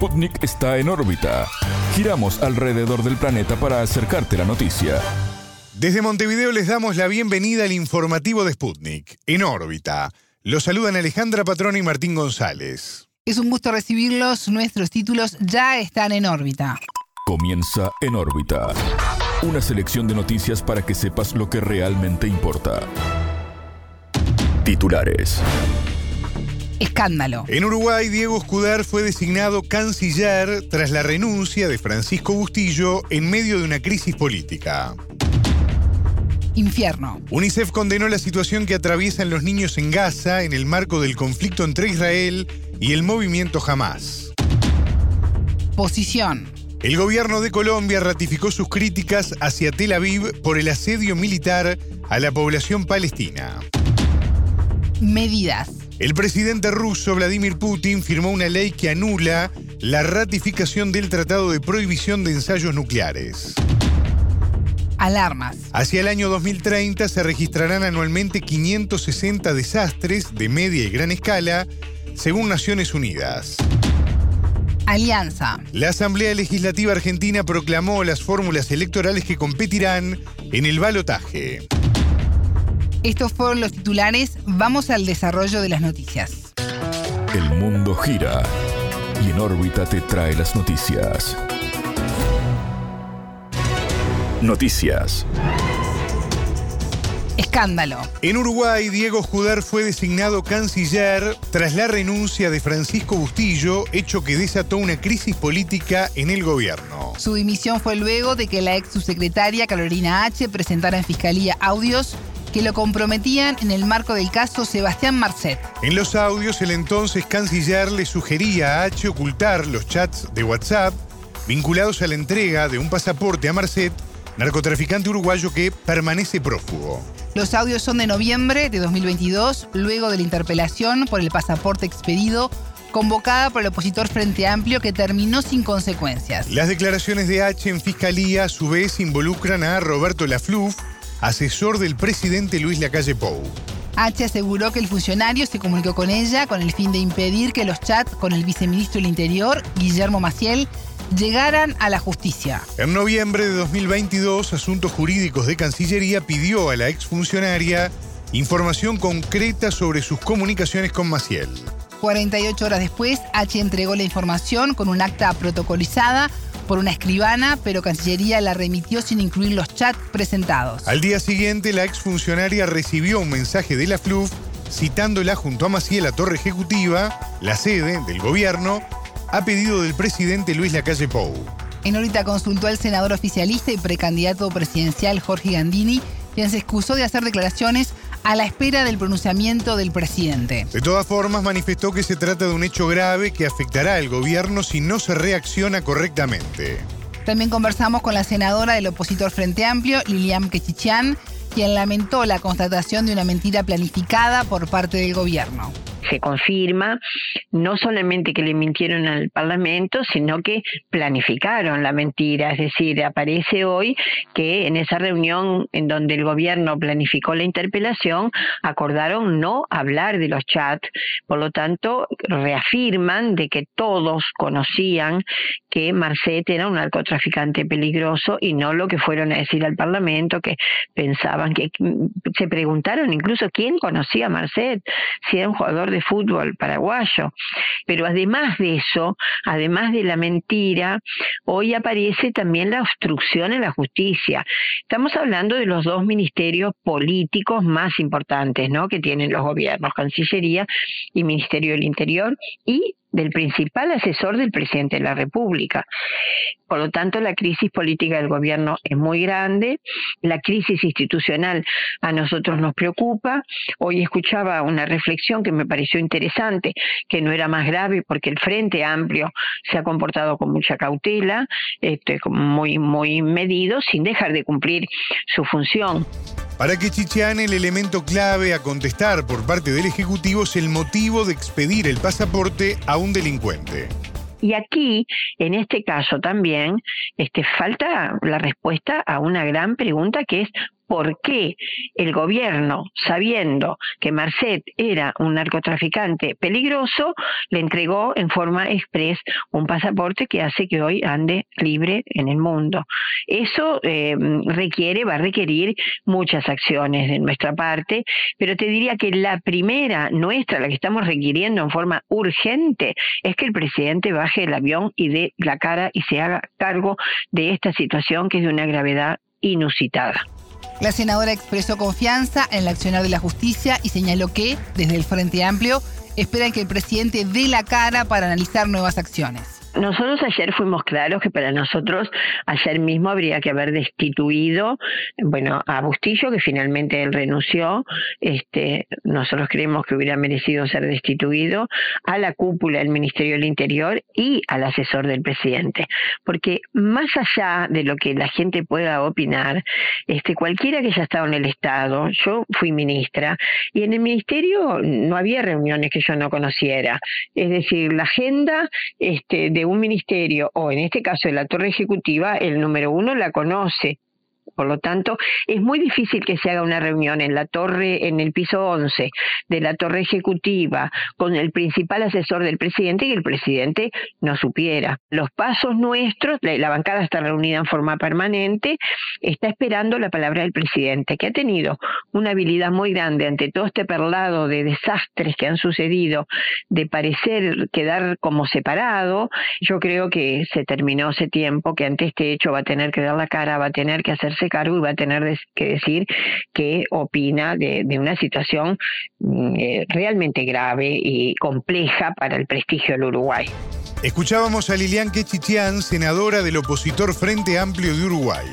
Sputnik está en órbita. Giramos alrededor del planeta para acercarte la noticia. Desde Montevideo les damos la bienvenida al informativo de Sputnik, en órbita. Los saludan Alejandra Patrona y Martín González. Es un gusto recibirlos. Nuestros títulos ya están en órbita. Comienza en órbita. Una selección de noticias para que sepas lo que realmente importa. Titulares. Escándalo. En Uruguay, Diego Escudar fue designado canciller tras la renuncia de Francisco Bustillo en medio de una crisis política. Infierno. UNICEF condenó la situación que atraviesan los niños en Gaza en el marco del conflicto entre Israel y el movimiento Hamas. Posición. El gobierno de Colombia ratificó sus críticas hacia Tel Aviv por el asedio militar a la población palestina. Medidas. El presidente ruso Vladimir Putin firmó una ley que anula la ratificación del Tratado de Prohibición de Ensayos Nucleares. Alarmas. Hacia el año 2030 se registrarán anualmente 560 desastres de media y gran escala, según Naciones Unidas. Alianza. La Asamblea Legislativa Argentina proclamó las fórmulas electorales que competirán en el balotaje. Estos fueron los titulares. Vamos al desarrollo de las noticias. El mundo gira y en órbita te trae las noticias. Noticias. Escándalo. En Uruguay, Diego Judar fue designado canciller tras la renuncia de Francisco Bustillo, hecho que desató una crisis política en el gobierno. Su dimisión fue luego de que la ex subsecretaria Carolina H. presentara en Fiscalía audios que lo comprometían en el marco del caso Sebastián Marcet. En los audios, el entonces canciller le sugería a H ocultar los chats de WhatsApp vinculados a la entrega de un pasaporte a Marcet, narcotraficante uruguayo que permanece prófugo. Los audios son de noviembre de 2022, luego de la interpelación por el pasaporte expedido convocada por el opositor Frente Amplio que terminó sin consecuencias. Las declaraciones de H en fiscalía a su vez involucran a Roberto Lafluf, asesor del presidente Luis Lacalle Pou. H aseguró que el funcionario se comunicó con ella con el fin de impedir que los chats con el viceministro del Interior, Guillermo Maciel, llegaran a la justicia. En noviembre de 2022, Asuntos Jurídicos de Cancillería pidió a la exfuncionaria información concreta sobre sus comunicaciones con Maciel. 48 horas después, H entregó la información con un acta protocolizada por una escribana, pero Cancillería la remitió sin incluir los chats presentados. Al día siguiente, la exfuncionaria recibió un mensaje de la FLUF citándola junto a Maciel a Torre Ejecutiva, la sede del gobierno, a pedido del presidente Luis Lacalle Pou. En órbita consultó al senador oficialista y precandidato presidencial Jorge Gandini, quien se excusó de hacer declaraciones a la espera del pronunciamiento del presidente. De todas formas, manifestó que se trata de un hecho grave que afectará al gobierno si no se reacciona correctamente. También conversamos con la senadora del opositor Frente Amplio, Lilian Quechichian, quien lamentó la constatación de una mentira planificada por parte del gobierno se confirma no solamente que le mintieron al Parlamento, sino que planificaron la mentira. Es decir, aparece hoy que en esa reunión en donde el gobierno planificó la interpelación, acordaron no hablar de los chats. Por lo tanto, reafirman de que todos conocían que Marcet era un narcotraficante peligroso y no lo que fueron a decir al Parlamento, que pensaban que se preguntaron incluso quién conocía a Marcet, si era un jugador de fútbol paraguayo. Pero además de eso, además de la mentira, hoy aparece también la obstrucción en la justicia. Estamos hablando de los dos ministerios políticos más importantes, ¿no? Que tienen los gobiernos, Cancillería y Ministerio del Interior, y del principal asesor del presidente de la República. Por lo tanto, la crisis política del gobierno es muy grande, la crisis institucional a nosotros nos preocupa. Hoy escuchaba una reflexión que me pareció interesante, que no era más grave porque el Frente Amplio se ha comportado con mucha cautela, este, muy, muy medido, sin dejar de cumplir su función. Para que Chichane el elemento clave a contestar por parte del Ejecutivo es el motivo de expedir el pasaporte a un delincuente. Y aquí, en este caso también, este, falta la respuesta a una gran pregunta que es por qué el gobierno, sabiendo que Marcet era un narcotraficante peligroso, le entregó en forma express un pasaporte que hace que hoy ande libre en el mundo. Eso eh, requiere, va a requerir muchas acciones de nuestra parte, pero te diría que la primera nuestra, la que estamos requiriendo en forma urgente, es que el presidente baje el avión y dé la cara y se haga cargo de esta situación que es de una gravedad inusitada. La senadora expresó confianza en el accionar de la justicia y señaló que, desde el Frente Amplio, esperan que el presidente dé la cara para analizar nuevas acciones. Nosotros ayer fuimos claros que para nosotros ayer mismo habría que haber destituido, bueno, a Bustillo, que finalmente él renunció, este, nosotros creemos que hubiera merecido ser destituido, a la cúpula del Ministerio del Interior y al asesor del presidente. Porque más allá de lo que la gente pueda opinar, este, cualquiera que haya estado en el Estado, yo fui ministra, y en el Ministerio no había reuniones que yo no conociera. Es decir, la agenda este, de un ministerio, o en este caso de la torre ejecutiva, el número uno la conoce, por lo tanto, es muy difícil que se haga una reunión en la torre, en el piso 11 de la torre ejecutiva, con el principal asesor del presidente y el presidente no supiera. Los pasos nuestros, la, bancada está reunida en forma permanente, está esperando la palabra del presidente, que ha tenido una habilidad muy grande ante todo este perlado de desastres que han sucedido, de parecer quedar como separado. Yo creo que se terminó ese tiempo, que ante este hecho va a tener que dar la cara, va a tener que hacerse cargo y va a tener que decir qué opina de, una situación mm, eh, realmente grave y compleja para el prestigio del Uruguay. Escuchábamos a Lilian Quechichian, senadora del opositor Frente Amplio de Uruguay.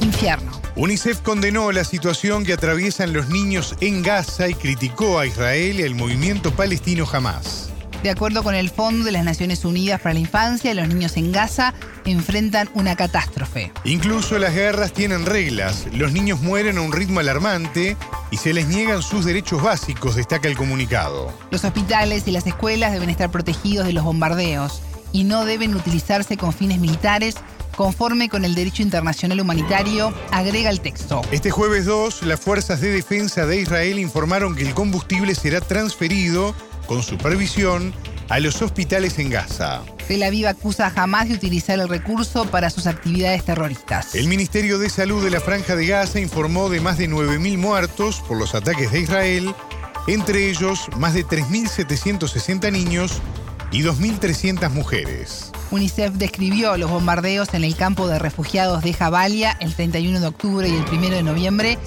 Infierno. UNICEF condenó la situación que atraviesan los niños en Gaza y criticó a Israel y al movimiento palestino Hamas. De acuerdo con el Fondo de las Naciones Unidas para la Infancia, los niños en Gaza enfrentan una catástrofe. Incluso las guerras tienen reglas. Los niños mueren a un ritmo alarmante y se les niegan sus derechos básicos, destaca el comunicado. Los hospitales y las escuelas deben estar protegidos de los bombardeos y no deben utilizarse con fines militares conforme con el derecho internacional humanitario, agrega el texto. Este jueves 2, las fuerzas de defensa de Israel informaron que el combustible será transferido con supervisión a los hospitales en Gaza. Tel Aviv acusa a Hamas de utilizar el recurso para sus actividades terroristas. El Ministerio de Salud de la Franja de Gaza informó de más de 9.000 muertos por los ataques de Israel, entre ellos más de 3.760 niños y 2.300 mujeres. UNICEF describió los bombardeos en el campo de refugiados de Jabalia el 31 de octubre y el 1 de noviembre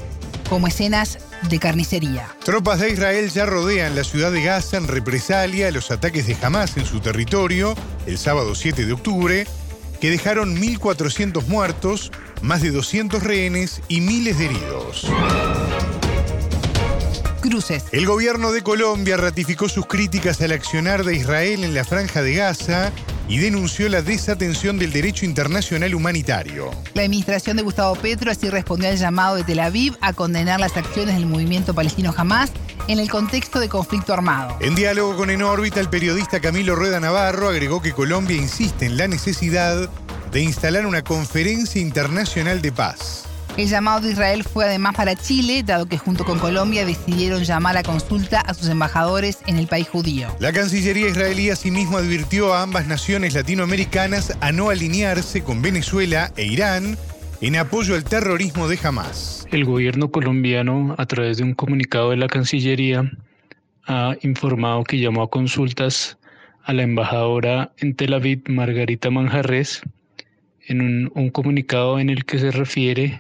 como escenas de carnicería. Tropas de Israel ya rodean la ciudad de Gaza en represalia a los ataques de Hamas en su territorio el sábado 7 de octubre, que dejaron 1.400 muertos, más de 200 rehenes y miles de heridos. Cruces. El gobierno de Colombia ratificó sus críticas al accionar de Israel en la franja de Gaza y denunció la desatención del derecho internacional humanitario. La administración de Gustavo Petro así respondió al llamado de Tel Aviv a condenar las acciones del movimiento palestino Hamas en el contexto de conflicto armado. En diálogo con En órbita, el periodista Camilo Rueda Navarro agregó que Colombia insiste en la necesidad de instalar una conferencia internacional de paz. El llamado de Israel fue además para Chile, dado que junto con Colombia decidieron llamar a consulta a sus embajadores en el país judío. La Cancillería israelí asimismo advirtió a ambas naciones latinoamericanas a no alinearse con Venezuela e Irán en apoyo al terrorismo de Hamas. El gobierno colombiano, a través de un comunicado de la Cancillería, ha informado que llamó a consultas a la embajadora en Tel Aviv, Margarita Manjarres, en un, un comunicado en el que se refiere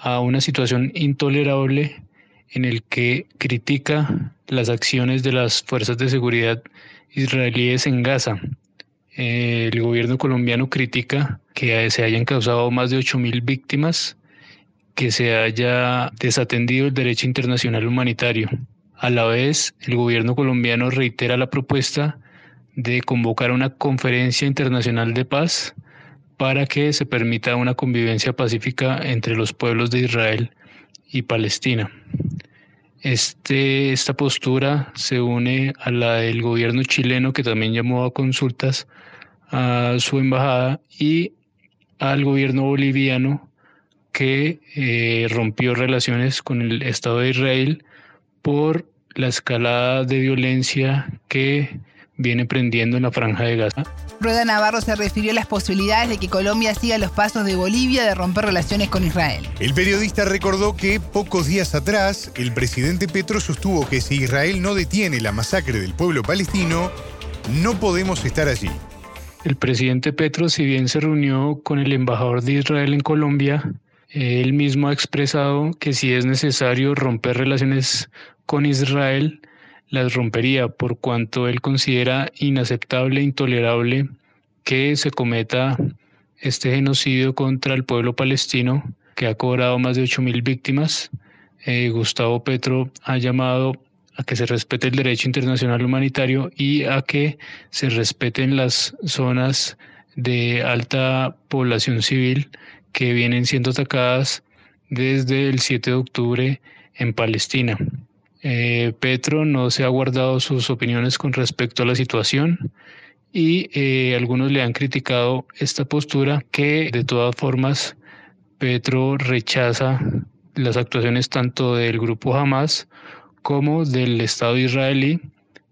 a una situación intolerable en el que critica las acciones de las fuerzas de seguridad israelíes en Gaza. El gobierno colombiano critica que se hayan causado más de 8.000 víctimas, que se haya desatendido el derecho internacional humanitario. A la vez, el gobierno colombiano reitera la propuesta de convocar una conferencia internacional de paz para que se permita una convivencia pacífica entre los pueblos de Israel y Palestina. Este, esta postura se une a la del gobierno chileno que también llamó a consultas a su embajada y al gobierno boliviano que eh, rompió relaciones con el Estado de Israel por la escalada de violencia que viene prendiendo en la franja de Gaza. Rueda Navarro se refirió a las posibilidades de que Colombia siga los pasos de Bolivia de romper relaciones con Israel. El periodista recordó que pocos días atrás el presidente Petro sostuvo que si Israel no detiene la masacre del pueblo palestino, no podemos estar allí. El presidente Petro, si bien se reunió con el embajador de Israel en Colombia, él mismo ha expresado que si es necesario romper relaciones con Israel, las rompería por cuanto él considera inaceptable e intolerable que se cometa este genocidio contra el pueblo palestino que ha cobrado más de 8.000 víctimas. Eh, Gustavo Petro ha llamado a que se respete el derecho internacional humanitario y a que se respeten las zonas de alta población civil que vienen siendo atacadas desde el 7 de octubre en Palestina. Eh, Petro no se ha guardado sus opiniones con respecto a la situación y eh, algunos le han criticado esta postura que de todas formas Petro rechaza las actuaciones tanto del grupo Hamas como del Estado israelí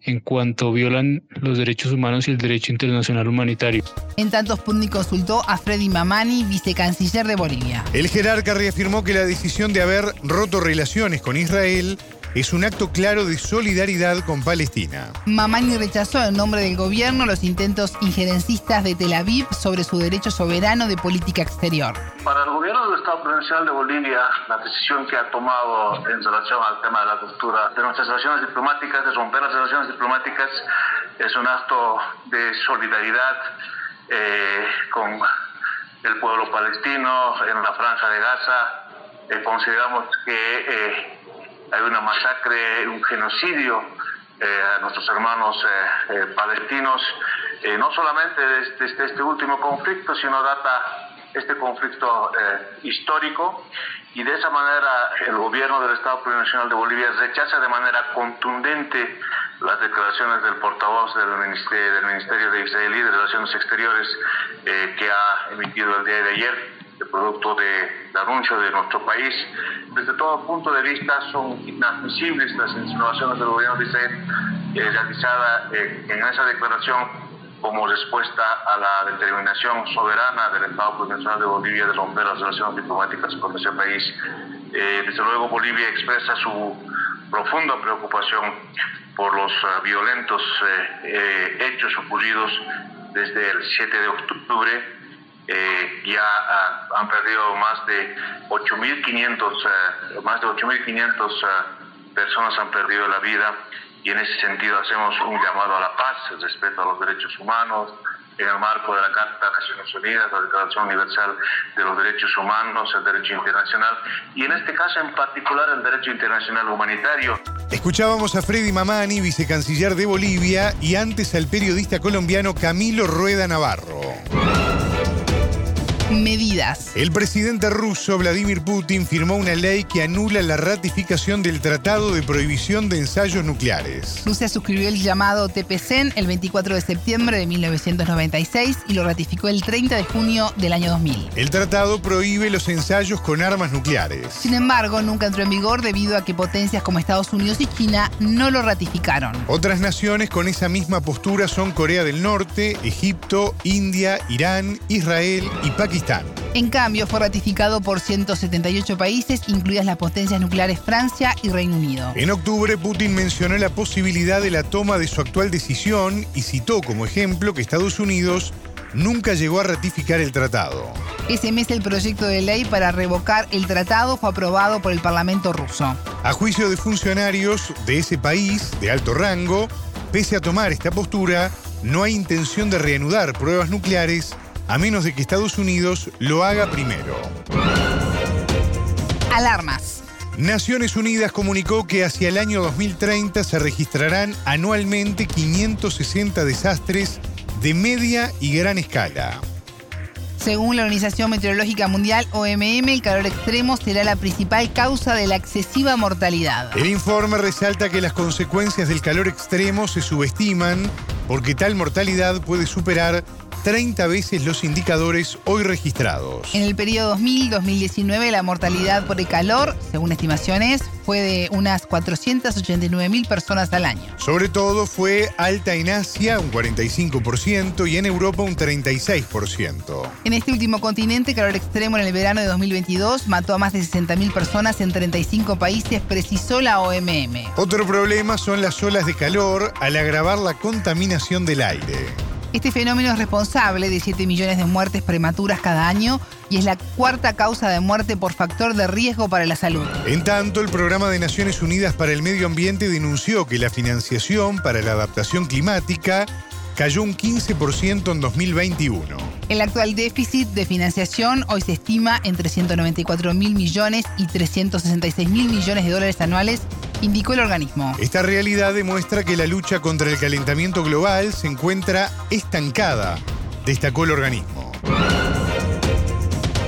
en cuanto violan los derechos humanos y el derecho internacional humanitario. En tanto, Sputnik consultó a Freddy Mamani, vicecanciller de Bolivia. El jerarca reafirmó que la decisión de haber roto relaciones con Israel es un acto claro de solidaridad con Palestina. Mamani rechazó en nombre del gobierno los intentos injerencistas de Tel Aviv sobre su derecho soberano de política exterior. Para el gobierno del Estado Provincial de Bolivia, la decisión que ha tomado en relación al tema de la ruptura de nuestras relaciones diplomáticas, de romper las relaciones diplomáticas, es un acto de solidaridad eh, con el pueblo palestino en la franja de Gaza. Eh, consideramos que eh, hay una masacre, un genocidio eh, a nuestros hermanos eh, eh, palestinos, no solamente desde, este, este último conflicto, sino data este conflicto histórico. Y de esa manera el gobierno del Estado Plurinacional de Bolivia rechaza de manera contundente las declaraciones del portavoz del Ministerio, del Ministerio de Israelí de Relaciones Exteriores que ha emitido el día de ayer producto de, anuncio de nuestro país. Desde todo punto de vista son inadmisibles las insinuaciones del gobierno de Israel eh, eh, en esa declaración como respuesta a la determinación soberana del Estado Nacional de Bolivia de romper las relaciones diplomáticas con ese país. Eh, desde luego Bolivia expresa su profunda preocupación por los violentos hechos ocurridos desde el 7 de octubre eh, ya ah, han perdido más de 8.500 uh, eh, más de 8.500 uh, personas han perdido la vida y en ese sentido hacemos un llamado a la paz, el respeto a los derechos humanos, en el marco de la Carta de Naciones Unidas, la Declaración Universal de los Derechos Humanos, el derecho internacional y en este caso en particular el derecho internacional humanitario. Escuchábamos a Freddy Mamani, vicecanciller de Bolivia, y antes al periodista colombiano Camilo Rueda Navarro medidas. El presidente ruso Vladimir Putin firmó una ley que anula la ratificación del Tratado de Prohibición de Ensayos Nucleares. Rusia suscribió el llamado TPCN el 24 de septiembre de 1996 y lo ratificó el 30 de junio del año 2000. El tratado prohíbe los ensayos con armas nucleares. Sin embargo, nunca entró en vigor debido a que potencias como Estados Unidos y China no lo ratificaron. Otras naciones con esa misma postura son Corea del Norte, Egipto, India, Irán, Israel y Pakistán. En cambio, fue ratificado por 178 países, incluidas las potencias nucleares Francia y Reino Unido. En octubre, Putin mencionó la posibilidad de la toma de su actual decisión y citó como ejemplo que Estados Unidos nunca llegó a ratificar el tratado. Ese mes el proyecto de ley para revocar el tratado fue aprobado por el Parlamento ruso. A juicio de funcionarios de ese país de alto rango, pese a tomar esta postura, no hay intención de reanudar pruebas nucleares a menos de que Estados Unidos lo haga primero. Alarmas. Naciones Unidas comunicó que hacia el año 2030 se registrarán anualmente 560 desastres de media y gran escala. Según la Organización Meteorológica Mundial, OMM, el calor extremo será la principal causa de la excesiva mortalidad. El informe resalta que las consecuencias del calor extremo se subestiman porque tal mortalidad puede superar 30 veces los indicadores hoy registrados. En el periodo 2000-2019 la mortalidad por el calor, según estimaciones, fue de unas 489 mil personas al año. Sobre todo fue alta en Asia, un 45%, y en Europa un 36%. En este último continente, calor extremo en el verano de 2022 mató a más de 60 mil personas en 35 países, precisó la OMM. Otro problema son las olas de calor al agravar la contaminación del aire. Este fenómeno es responsable de 7 millones de muertes prematuras cada año y es la cuarta causa de muerte por factor de riesgo para la salud. En tanto, el Programa de Naciones Unidas para el Medio Ambiente denunció que la financiación para la adaptación climática cayó un 15% en 2021. El actual déficit de financiación hoy se estima entre 194 mil millones y 366 mil millones de dólares anuales, indicó el organismo. Esta realidad demuestra que la lucha contra el calentamiento global se encuentra estancada, destacó el organismo.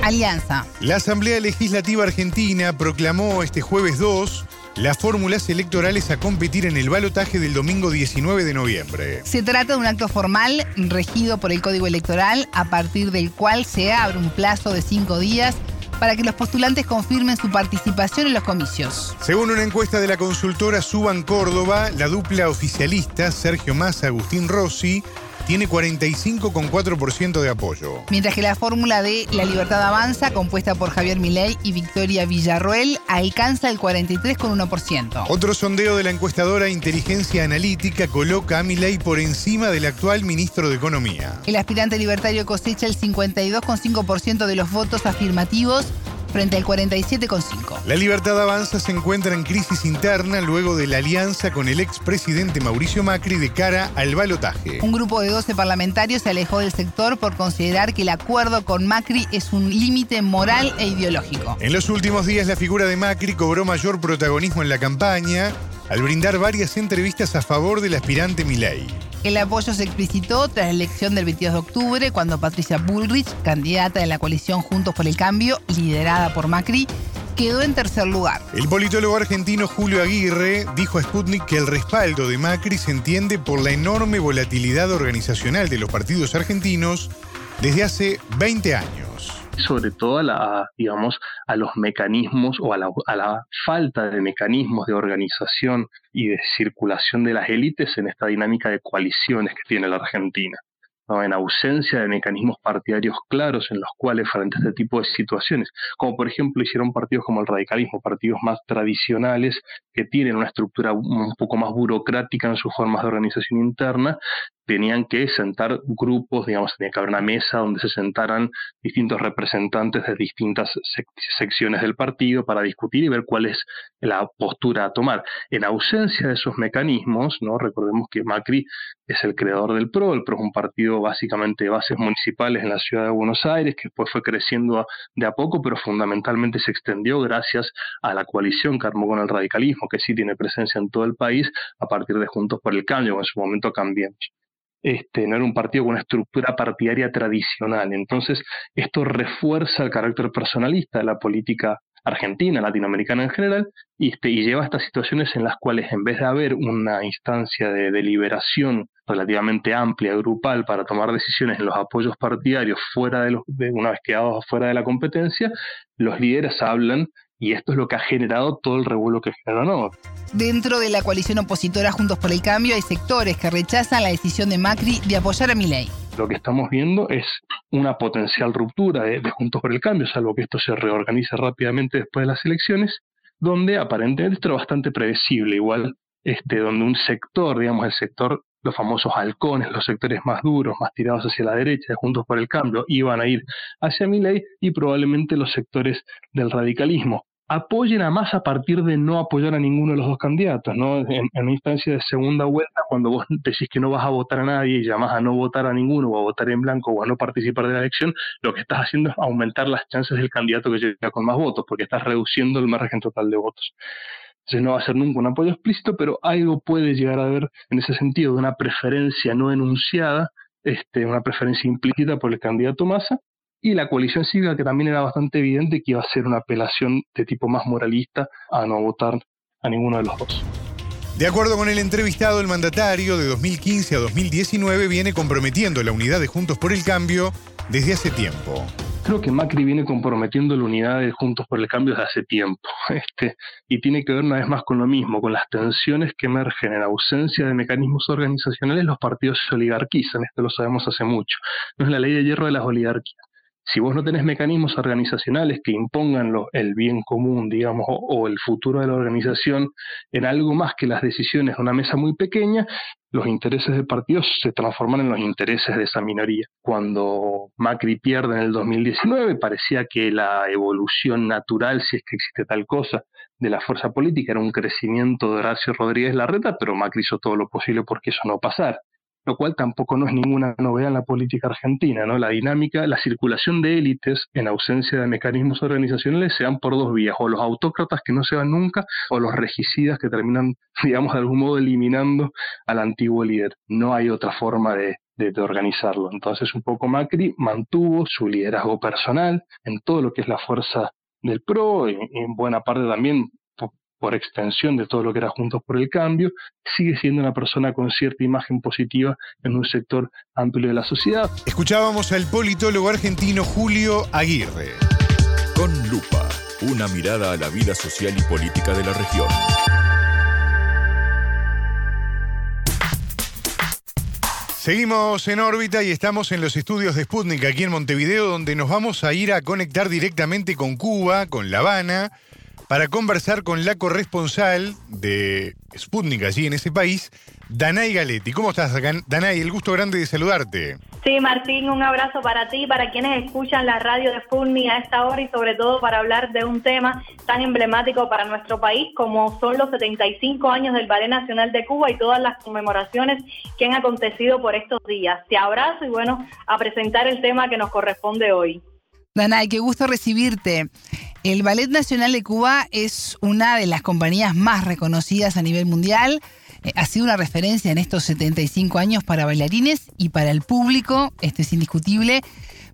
Alianza. La Asamblea Legislativa Argentina proclamó este jueves 2 las fórmulas electorales a competir en el balotaje del domingo 19 de noviembre. Se trata de un acto formal regido por el Código Electoral, a partir del cual se abre un plazo de cinco días para que los postulantes confirmen su participación en los comicios. Según una encuesta de la consultora Suban Córdoba, la dupla oficialista Sergio Massa Agustín Rossi tiene 45,4% de apoyo. Mientras que la fórmula de La Libertad Avanza, compuesta por Javier Milei y Victoria Villarroel, alcanza el 43,1%. Otro sondeo de la encuestadora Inteligencia Analítica coloca a Milei por encima del actual ministro de Economía. El aspirante libertario cosecha el 52,5% de los votos afirmativos frente al 47,5. La Libertad Avanza se encuentra en crisis interna luego de la alianza con el expresidente Mauricio Macri de cara al balotaje. Un grupo de 12 parlamentarios se alejó del sector por considerar que el acuerdo con Macri es un límite moral e ideológico. En los últimos días la figura de Macri cobró mayor protagonismo en la campaña al brindar varias entrevistas a favor del aspirante Milei. El apoyo se explicitó tras la elección del 22 de octubre, cuando Patricia Bullrich, candidata de la coalición Juntos por el Cambio, liderada por Macri, quedó en tercer lugar. El politólogo argentino Julio Aguirre dijo a Sputnik que el respaldo de Macri se entiende por la enorme volatilidad organizacional de los partidos argentinos desde hace 20 años sobre todo a, la, digamos, a los mecanismos o a la, a la, falta de mecanismos de organización y de circulación de las élites en esta dinámica de coaliciones que tiene la Argentina. en ausencia de mecanismos partidarios claros en los cuales frente a este tipo de situaciones, como por ejemplo hicieron partidos como el radicalismo, partidos más tradicionales que tienen una estructura un poco más burocrática en sus formas de organización interna, tenían que sentar grupos, digamos, tenía que haber una mesa donde se sentaran distintos representantes de distintas secciones del partido para discutir y ver cuál es la postura a tomar. En ausencia de esos mecanismos, ¿no? recordemos que Macri es el creador del PRO, el PRO es un partido básicamente de bases municipales en la ciudad de Buenos Aires, que después fue creciendo de a poco, pero fundamentalmente se extendió gracias a la coalición que armó con el radicalismo, que sí tiene presencia en todo el país a partir de Juntos por el Cambio, en su momento cambiamos este, no era un partido con una estructura partidaria tradicional. Entonces, esto refuerza el carácter personalista de la política argentina, latinoamericana en general, y, este, y lleva a estas situaciones en las cuales en vez de haber una instancia de deliberación relativamente amplia, grupal, para tomar decisiones en los apoyos partidarios fuera de los, una vez quedados fuera de la competencia, los líderes hablan y esto es lo que ha generado todo el revuelo que generó ¿no? Dentro de la coalición opositora Juntos por el Cambio hay sectores que rechazan la decisión de Macri de apoyar a Milei. Lo que estamos viendo es una potencial ruptura de, Juntos por el Cambio, salvo que esto se reorganice rápidamente después de las elecciones, donde aparentemente esto era bastante predecible, igual este, donde un sector, digamos el sector los famosos halcones, los sectores más duros, más tirados hacia la derecha, de Juntos por el Cambio, iban a ir hacia Milei y probablemente los sectores del radicalismo apoyen a más a partir de no apoyar a ninguno de los dos candidatos, ¿no? En, una instancia de segunda vuelta, cuando vos decís que no vas a votar a nadie y llamás a no votar a ninguno, o a votar en blanco, o a no participar de la elección, lo que estás haciendo es aumentar las chances del candidato que llega con más votos, porque estás reduciendo el margen total de votos. Entonces no va a ser nunca un apoyo explícito, pero algo puede llegar a haber en ese sentido de una preferencia no enunciada, este, una preferencia implícita por el candidato Massa, y la coalición cívica que también era bastante evidente que iba a ser una apelación de tipo más moralista a no votar a ninguno de los dos. De acuerdo con el entrevistado, el mandatario de 2015 a 2019 viene comprometiendo la unidad de Juntos por el Cambio desde hace tiempo. Creo que Macri viene comprometiendo la unidad de Juntos por el Cambio desde hace tiempo. Este, y tiene que ver una vez más con lo mismo, con las tensiones que emergen en ausencia de mecanismos organizacionales, los partidos se oligarquizan. Esto lo sabemos hace mucho. No es la ley de hierro de las oligarquías si vos no tenés mecanismos organizacionales que impongan el bien común, digamos, o, el futuro de la organización en algo más que las decisiones de una mesa muy pequeña, los intereses de partidos se transforman en los intereses de esa minoría. Cuando Macri pierde en el 2019, parecía que la evolución natural, si es que existe tal cosa, de la fuerza política era un crecimiento de Horacio Rodríguez Larreta, pero Macri hizo todo lo posible porque eso no pasara lo cual tampoco no es ninguna novedad en la política argentina, ¿no? La dinámica, la circulación de élites en ausencia de mecanismos organizacionales se dan por dos vías, o los autócratas que no se van nunca, o los regicidas que terminan, digamos, de algún modo eliminando al antiguo líder. No hay otra forma de, organizarlo. Entonces, un poco Macri mantuvo su liderazgo personal en todo lo que es la fuerza del PRO, y en buena parte también por extensión de todo lo que era Juntos por el Cambio, sigue siendo una persona con cierta imagen positiva en un sector amplio de la sociedad. Escuchábamos al politólogo argentino Julio Aguirre. Con lupa, una mirada a la vida social y política de la región. Seguimos en órbita y estamos en los estudios de Sputnik aquí en Montevideo, donde nos vamos a ir a conectar directamente con Cuba, con La Habana para conversar con la corresponsal de Sputnik allí en ese país, Danay Galetti. ¿Cómo estás, Danay? El gusto grande de saludarte. Sí, Martín, un abrazo para ti, para quienes escuchan la radio de Sputnik a esta hora y sobre todo para hablar de un tema tan emblemático para nuestro país como son los 75 años del Ballet Nacional de Cuba y todas las conmemoraciones que han acontecido por estos días. Te abrazo y bueno, a presentar el tema que nos corresponde hoy. Danay, qué gusto recibirte. El Ballet Nacional de Cuba es una de las compañías más reconocidas a nivel mundial. Eh, ha sido una referencia en estos 75 años para bailarines y para el público, esto es indiscutible.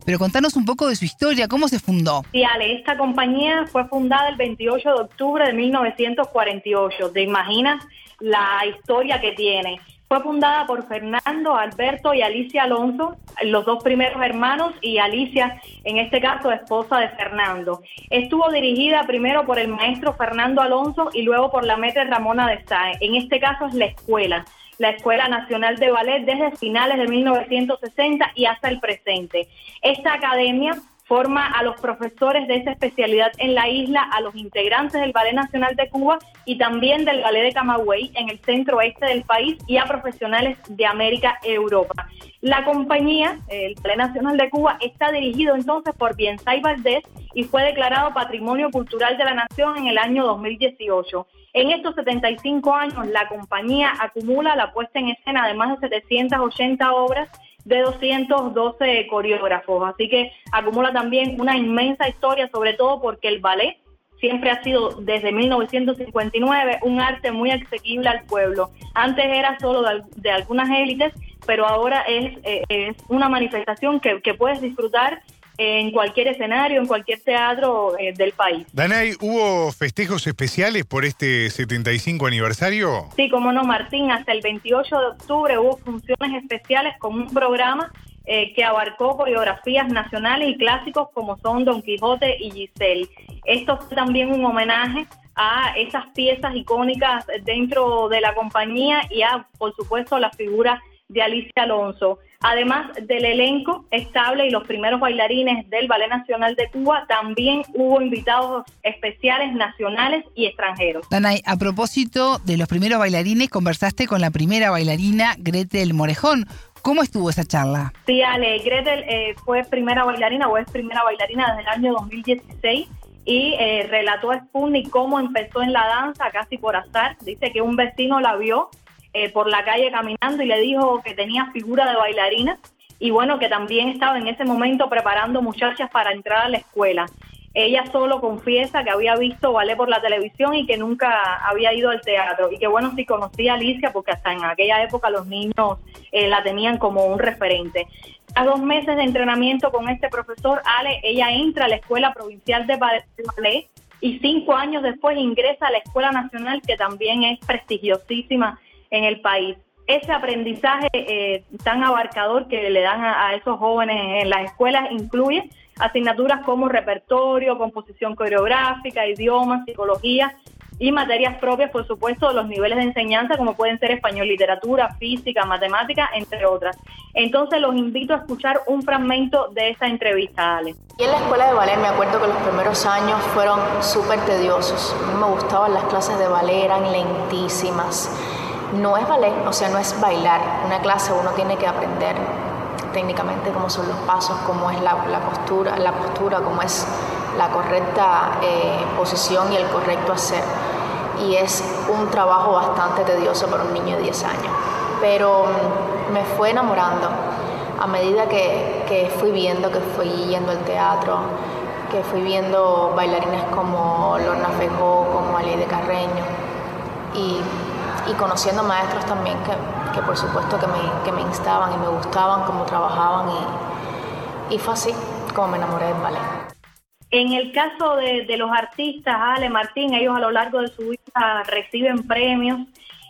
Pero contanos un poco de su historia, ¿cómo se fundó? Sí, esta compañía fue fundada el 28 de octubre de 1948. ¿Te imaginas la historia que tiene? Fue fundada por Fernando, Alberto y Alicia Alonso, los dos primeros hermanos, y Alicia, en este caso, esposa de Fernando. Estuvo dirigida primero por el maestro Fernando Alonso y luego por la maestra Ramona de Sáenz. En este caso es la escuela, la Escuela Nacional de Ballet desde finales de 1960 y hasta el presente. Esta academia forma a los profesores de esa especialidad en la isla, a los integrantes del Ballet Nacional de Cuba y también del Ballet de Camagüey en el centro oeste del país y a profesionales de América Europa. La compañía, el Ballet Nacional de Cuba, está dirigido entonces por Biensay Valdés y fue declarado Patrimonio Cultural de la Nación en el año 2018. En estos 75 años, la compañía acumula la puesta en escena de más de 780 obras de 212 coreógrafos. Así que acumula también una inmensa historia, sobre todo porque el ballet siempre ha sido desde 1959 un arte muy asequible al pueblo. Antes era solo de, algunas élites, pero ahora es, eh, es una manifestación que, que puedes disfrutar en cualquier escenario, en cualquier teatro eh, del país. Danay, ¿hubo festejos especiales por este 75 aniversario? Sí, como no, Martín, hasta el 28 de octubre hubo funciones especiales con un programa eh, que abarcó coreografías nacionales y clásicos como son Don Quijote y Giselle. Esto fue también un homenaje a esas piezas icónicas dentro de la compañía y a, por supuesto, la figura de Alicia Alonso. Además del elenco estable y los primeros bailarines del Ballet Nacional de Cuba, también hubo invitados especiales nacionales y extranjeros. Danay, a propósito de los primeros bailarines, conversaste con la primera bailarina, Gretel Morejón. ¿Cómo estuvo esa charla? Sí, Ale, Gretel eh, fue primera bailarina o es primera bailarina desde el año 2016 y eh, relató a Sputnik cómo empezó en la danza casi por azar. Dice que un vecino la vio eh, por la calle caminando y le dijo que tenía figura de bailarina y bueno, que también estaba en ese momento preparando muchachas para entrar a la escuela. Ella solo confiesa que había visto ballet por la televisión y que nunca había ido al teatro. Y que bueno, sí conocía a Alicia porque hasta en aquella época los niños eh, la tenían como un referente. A dos meses de entrenamiento con este profesor, Ale, ella entra a la Escuela Provincial de Ballet y cinco años después ingresa a la Escuela Nacional, que también es prestigiosísima en el país. Ese aprendizaje eh, tan abarcador que le dan a, esos jóvenes en las escuelas incluye asignaturas como repertorio, composición coreográfica, idiomas, psicología y materias propias, por supuesto, los niveles de enseñanza, como pueden ser español, literatura, física, matemática, entre otras. Entonces, los invito a escuchar un fragmento de esa entrevista, Ale. Y en la escuela de ballet me acuerdo que los primeros años fueron súper tediosos. A mí me gustaban las clases de ballet, eran lentísimas. No es ballet, o sea, no es bailar. Una clase uno tiene que aprender técnicamente cómo son los pasos, cómo es la, postura, la postura, cómo es la correcta eh, posición y el correcto hacer. Y es un trabajo bastante tedioso para un niño de 10 años. Pero mm, me fue enamorando a medida que, fui viendo, que fui yendo al teatro, que fui viendo bailarines como Lorna Fejó, como Ali de Carreño, y, conociendo maestros también que, por supuesto que me, que me, instaban y me gustaban cómo trabajaban, y, y fue así como me enamoré del ballet. En el caso de, los artistas, Ale Martín, ellos a lo largo de su vida reciben premios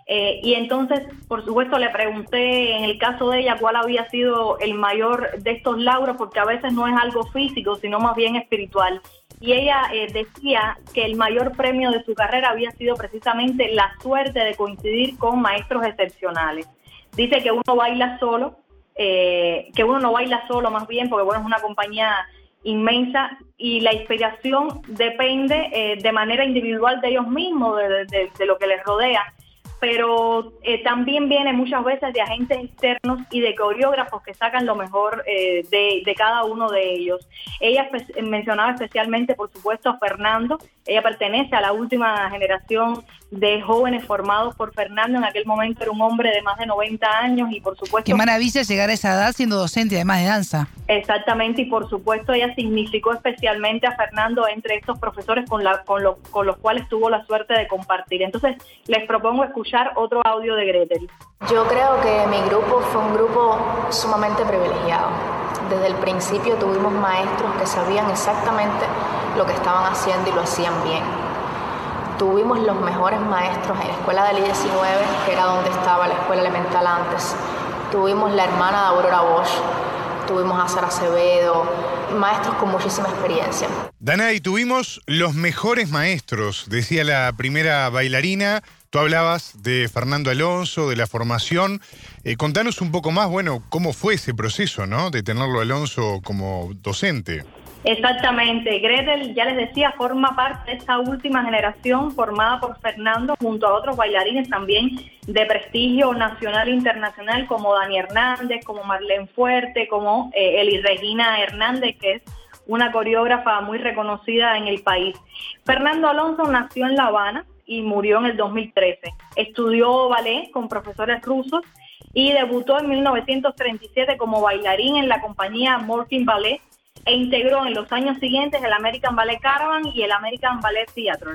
eh, y entonces, por supuesto, le pregunté en el caso de ella cuál había sido el mayor de estos lauros, porque a veces no es algo físico, sino más bien espiritual. Y ella eh, decía que el mayor premio de su carrera había sido precisamente la suerte de coincidir con maestros excepcionales. Dice que uno baila solo, eh, que uno no baila solo más bien, porque bueno, es una compañía inmensa y la inspiración depende eh, de manera individual de ellos mismos, de, lo que les rodea pero eh, también viene muchas veces de agentes externos y de coreógrafos que sacan lo mejor eh, de, cada uno de ellos. Ella mencionaba especialmente, por supuesto, a Fernando. Ella pertenece a la última generación de jóvenes formados por Fernando. En aquel momento era un hombre de más de 90 años y, por supuesto... Qué maravilla llegar a esa edad siendo docente, además de danza. Exactamente, y por supuesto ella significó especialmente a Fernando entre estos profesores con, la, con, con los cuales tuvo la suerte de compartir. Entonces, les propongo escuchar otro audio de Gretel. Yo creo que mi grupo fue un grupo sumamente privilegiado. Desde el principio tuvimos maestros que sabían exactamente lo que estaban haciendo y lo hacían bien. Tuvimos los mejores maestros en la escuela del I-19, que era donde estaba la escuela elemental antes. Tuvimos la hermana de Aurora Bosch, tuvimos a Sara Acevedo, maestros con muchísima experiencia. Danay, tuvimos los mejores maestros, decía la primera bailarina. Tú hablabas de Fernando Alonso, de la formación. Eh, contanos un poco más, bueno, cómo fue ese proceso, ¿no? De tenerlo Alonso como docente. Exactamente. Gretel, ya les decía, forma parte de esta última generación formada por Fernando junto a otros bailarines también de prestigio nacional e internacional como Dani Hernández, como Marlene Fuerte, como eh, Eli Regina Hernández, que es una coreógrafa muy reconocida en el país. Fernando Alonso nació en La Habana, y murió en el 2013. Estudió ballet con profesores rusos y debutó en 1937 como bailarín en la compañía Morkin Ballet e integró en los años siguientes el American Ballet Caravan y el American Ballet Theatre.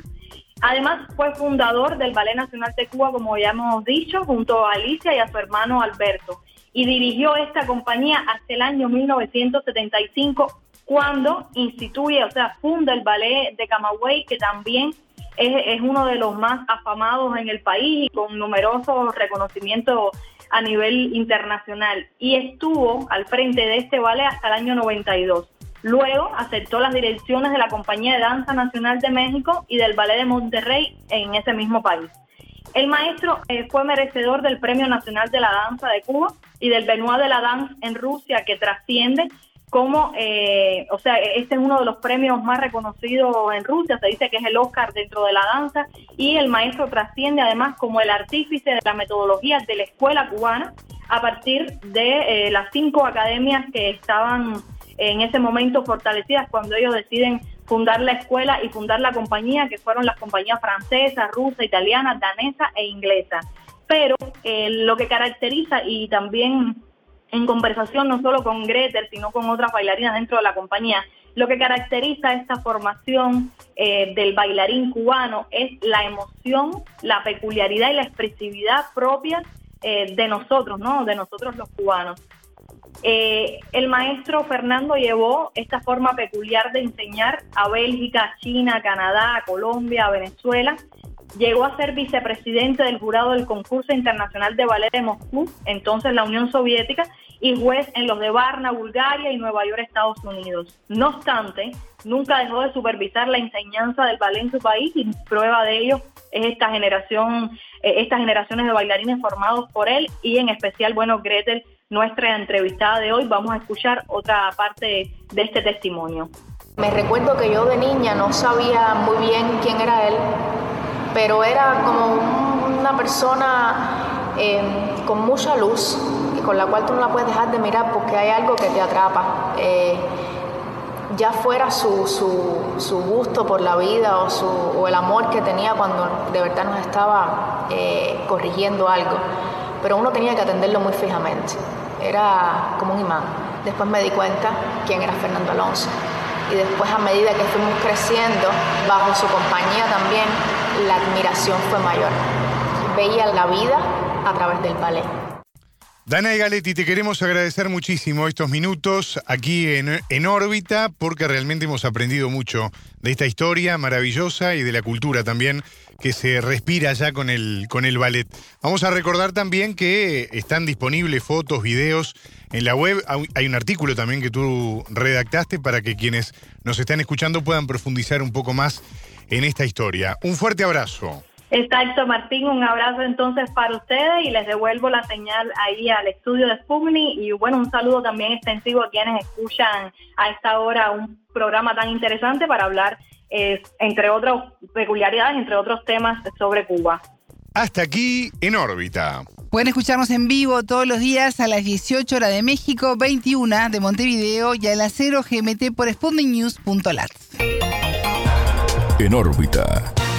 Además, fue fundador del Ballet Nacional de Cuba, como ya hemos dicho, junto a Alicia y a su hermano Alberto. Y dirigió esta compañía hasta el año 1975, cuando instituye, o sea, funda el Ballet de Camagüey, que también es, uno de los más afamados en el país y con numerosos reconocimientos a nivel internacional y estuvo al frente de este ballet hasta el año 92. Luego aceptó las direcciones de la Compañía de Danza Nacional de México y del Ballet de Monterrey en ese mismo país. El maestro eh, fue merecedor del Premio Nacional de la Danza de Cuba y del Benoit de la Danza en Rusia, que trasciende como, eh, o sea, este es uno de los premios más reconocidos en Rusia, se dice que es el Oscar dentro de la danza, y el maestro trasciende además como el artífice de la metodología de la escuela cubana a partir de eh, las cinco academias que estaban en ese momento fortalecidas cuando ellos deciden fundar la escuela y fundar la compañía, que fueron las compañías francesas, rusa, italiana, danesa e inglesa. Pero eh, lo que caracteriza y también en conversación no solo con Gretel, sino con otras bailarinas dentro de la compañía. Lo que caracteriza esta formación eh, del bailarín cubano es la emoción, la peculiaridad y la expresividad propia eh, de nosotros, ¿no? De nosotros los cubanos. Eh, el maestro Fernando llevó esta forma peculiar de enseñar a Bélgica, China, Canadá, Colombia, Venezuela. Llegó a ser vicepresidente del jurado del concurso internacional de ballet de Moscú, entonces la Unión Soviética, y juez en los de Varna, Bulgaria y Nueva York, Estados Unidos. No obstante, nunca dejó de supervisar la enseñanza del ballet en su país y prueba de ello es esta generación, eh, estas generaciones de bailarines formados por él y en especial, bueno, Gretel nuestra entrevistada de hoy. Vamos a escuchar otra parte de este testimonio. Me recuerdo que yo de niña no sabía muy bien quién era él, pero era como una persona eh, con mucha luz y con la cual tú no la puedes dejar de mirar porque hay algo que te atrapa. Eh, ya fuera su, su, gusto por la vida o, su, o el amor que tenía cuando de verdad nos estaba eh, corrigiendo algo, pero uno tenía que atenderlo muy fijamente era como un imán. Después me di cuenta quién era Fernando Alonso. Y después a medida que fuimos creciendo, bajo su compañía también, la admiración fue mayor. Veía la vida a través del ballet. Dana y Galetti, te queremos agradecer muchísimo estos minutos aquí en, en, órbita porque realmente hemos aprendido mucho de esta historia maravillosa y de la cultura también que se respira ya con el, con el ballet. Vamos a recordar también que están disponibles fotos, videos en la web. Hay un artículo también que tú redactaste para que quienes nos están escuchando puedan profundizar un poco más en esta historia. Un fuerte abrazo. Exacto, Martín, un abrazo entonces para ustedes y les devuelvo la señal ahí al estudio de Spugni y bueno, un saludo también extensivo a quienes escuchan a esta hora un programa tan interesante para hablar entre otras peculiaridades, entre otros temas sobre Cuba. Hasta aquí en órbita. Pueden escucharnos en vivo todos los días a las 18 horas de México, 21 de Montevideo y a las 0 GMT por sputniknews.lat. En órbita.